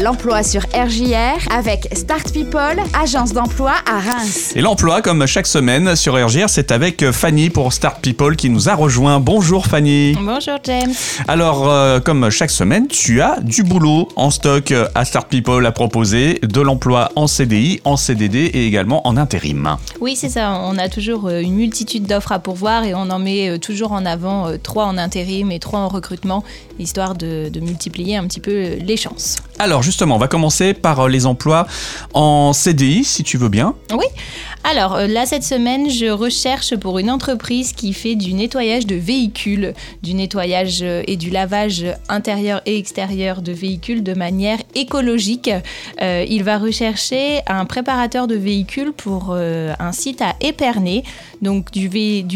l'emploi sur RJR avec Start People, agence d'emploi à Reims. Et l'emploi, comme chaque semaine sur RGR, c'est avec Fanny pour Start People qui nous a rejoint. Bonjour Fanny. Bonjour James. Alors, euh, comme chaque semaine, tu as du boulot en stock à Start People à proposer, de l'emploi en CDI, en CDD et également en intérim. Oui, c'est ça. On a toujours euh, une multitude d'offres à pourvoir et on en met euh, toujours en avant euh, trois en intérim et trois en recrutement, histoire de, de multiplier un petit peu les chances. Alors justement, on va commencer par euh, les emplois en CDI, si tu veux bien. Oui. Alors euh, là, cette semaine, je recherche pour une entreprise qui fait du nettoyage de véhicules, du nettoyage euh, et du lavage intérieur et extérieur de véhicules de manière écologique. Euh, il va rechercher un préparateur de véhicules pour euh, un site à Épernay, donc du,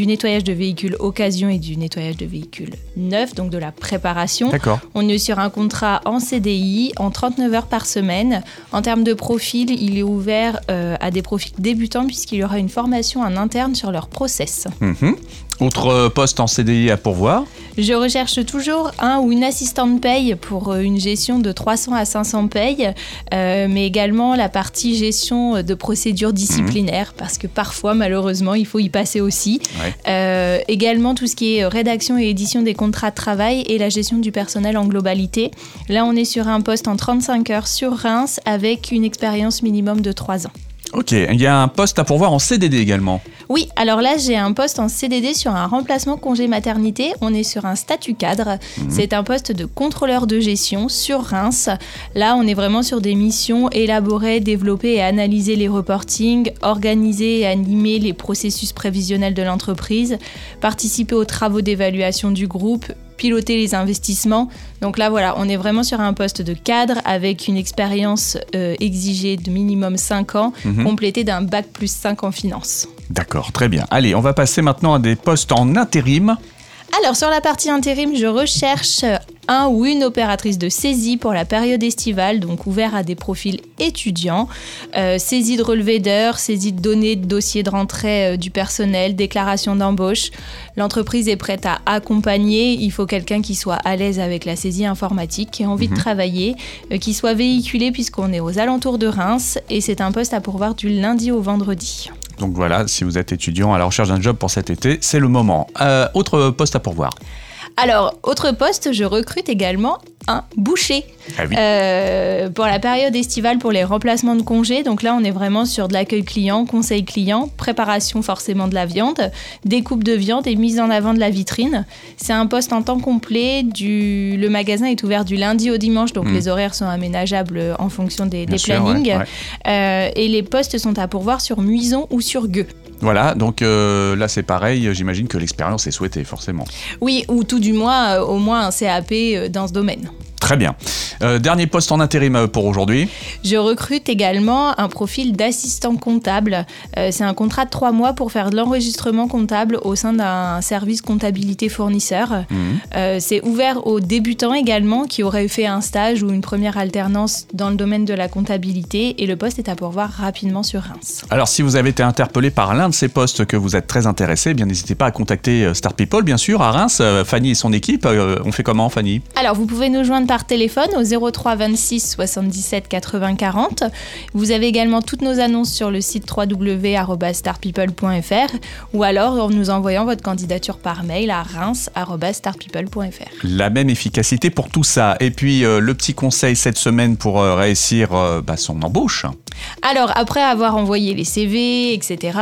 nettoyage de véhicules occasion et du nettoyage de véhicules neufs, donc de la préparation. D'accord. On est sur un contrat en CDI, en 39 heures par semaine. En termes de profil, il est ouvert euh, à des profils débutants puisqu'il y aura une formation en interne sur leur process. Mhm. Autre euh, poste en CDI à pourvoir. Je recherche toujours un ou une assistante paye pour euh, une gestion de 300 à 500 payes, euh, mais également la partie gestion de procédures disciplinaires, parce que parfois, malheureusement, il faut y passer aussi. Ouais. Euh, également tout ce qui est rédaction et édition des contrats de travail et la gestion du personnel en globalité. Là, on est sur un poste en 35 heures sur Reims avec une expérience minimum de 3 ans. Ok, il y a un poste à pourvoir en CDD également. Oui, alors là, j'ai un poste en CDD sur un remplacement congé maternité. On est sur un statut cadre. C'est un poste de contrôleur de gestion sur Reims. Là, on est vraiment sur des missions élaborer, développer et analyser les reportings, organiser et animer les processus prévisionnels de l'entreprise, participer aux travaux d'évaluation du groupe, piloter les investissements. Donc là, voilà, on est vraiment sur un poste de cadre avec une expérience euh, exigée de minimum 5 ans, Mhm. complétée d'un bac plus 5 en finance. D'accord, très bien. Allez, on va passer maintenant à des postes en intérim. Alors sur la partie intérim, je recherche un ou une opératrice de saisie pour la période estivale, donc ouvert à des profils étudiants. Euh, saisie de relevé d'heures, saisie de données de dossiers de rentrée euh, du personnel, déclaration d'embauche. L'entreprise est prête à accompagner. Il faut quelqu'un qui soit à l'aise avec la saisie informatique, qui a envie de travailler, euh, qui soit véhiculé puisqu'on est aux alentours de Reims et c'est un poste à pourvoir du lundi au vendredi. Donc voilà, si vous êtes étudiant à la recherche d'un job pour cet été, c'est le moment. Euh, autre poste à pourvoir. Alors, autre poste, je recrute également un boucher Ah oui. Euh, pour la période estivale pour les remplacements de congés. Donc là, on est vraiment sur de l'accueil client, conseil client, préparation forcément de la viande, découpe de viande et mise en avant de la vitrine. C'est un poste en temps complet. Du... Le magasin est ouvert du lundi au dimanche, donc Mm. les horaires sont aménageables en fonction des, sûr, plannings. ouais, ouais. Euh, et les postes sont à pourvoir sur Muison ou sur Gueux. Voilà, donc euh, là c'est pareil, j'imagine que l'expérience est souhaitée forcément. Oui, ou tout du moins, euh, au moins un CAP euh, dans ce domaine. Très bien. Euh, dernier poste en intérim euh, pour aujourd'hui. Je recrute également un profil d'assistant comptable. Euh, c'est un contrat de trois mois pour faire de l'enregistrement comptable au sein d'un service comptabilité fournisseur. Mhm. Euh, c'est ouvert aux débutants également qui auraient fait un stage ou une première alternance dans le domaine de la comptabilité et le poste est à pourvoir rapidement sur Reims. Alors si vous avez été interpellé par l'un de ces postes que vous êtes très intéressé, eh bien n'hésitez pas à contacter Star People bien sûr à Reims, Fanny et son équipe. on fait comment Fanny? Alors, vous pouvez nous joindre par téléphone au 03 26 77 80 40. Vous avez également toutes nos annonces sur le site www.starpeople.fr ou alors en nous envoyant votre candidature par mail à reims.starpeople.fr. La même efficacité pour tout ça. Et puis euh, le petit conseil cette semaine pour euh, réussir euh, bah, son embauche. Alors, après avoir envoyé les CV, etc.,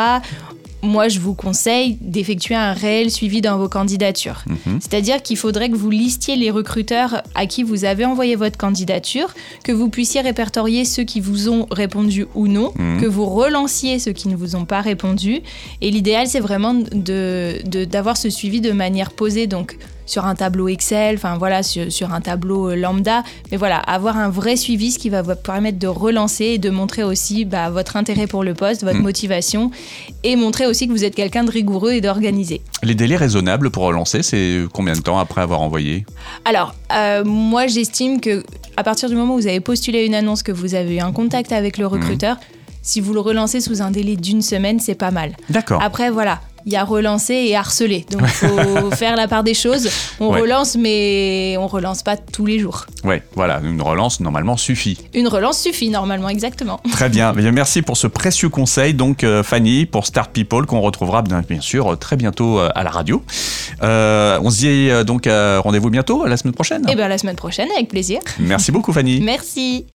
moi, je vous conseille d'effectuer un réel suivi dans vos candidatures. Mhm. C'est-à-dire qu'il faudrait que vous listiez les recruteurs à qui vous avez envoyé votre candidature, que vous puissiez répertorier ceux qui vous ont répondu ou non, Mhm. que vous relanciez ceux qui ne vous ont pas répondu. Et l'idéal, c'est vraiment de- de- d'avoir ce suivi de manière posée, donc sur un tableau Excel, enfin voilà, sur, sur un tableau euh, lambda. Mais voilà, avoir un vrai suivi, ce qui va vous permettre de relancer et de montrer aussi bah, votre intérêt pour le poste, votre Mhm. motivation, et montrer aussi que vous êtes quelqu'un de rigoureux et d'organisé. Les délais raisonnables pour relancer, c'est combien de temps après avoir envoyé? Alors, euh, moi, j'estime que à partir du moment où vous avez postulé une annonce, que vous avez eu un contact avec le recruteur, si vous le relancez sous un délai d'une semaine, c'est pas mal. D'accord. Après, voilà, il y a relancer et harceler. Donc, il faut faire la part des choses. On Ouais. relance, mais on relance pas tous les jours. Ouais, voilà, une relance normalement suffit. Une relance suffit normalement, exactement. Très bien. Merci pour ce précieux conseil, donc euh, Fanny, pour Start People, qu'on retrouvera bien, bien sûr euh, très bientôt euh, à la radio. Euh, on se dit donc rendez-vous bientôt, la semaine prochaine. Et bien, la semaine prochaine, avec plaisir. Merci beaucoup, Fanny. Merci.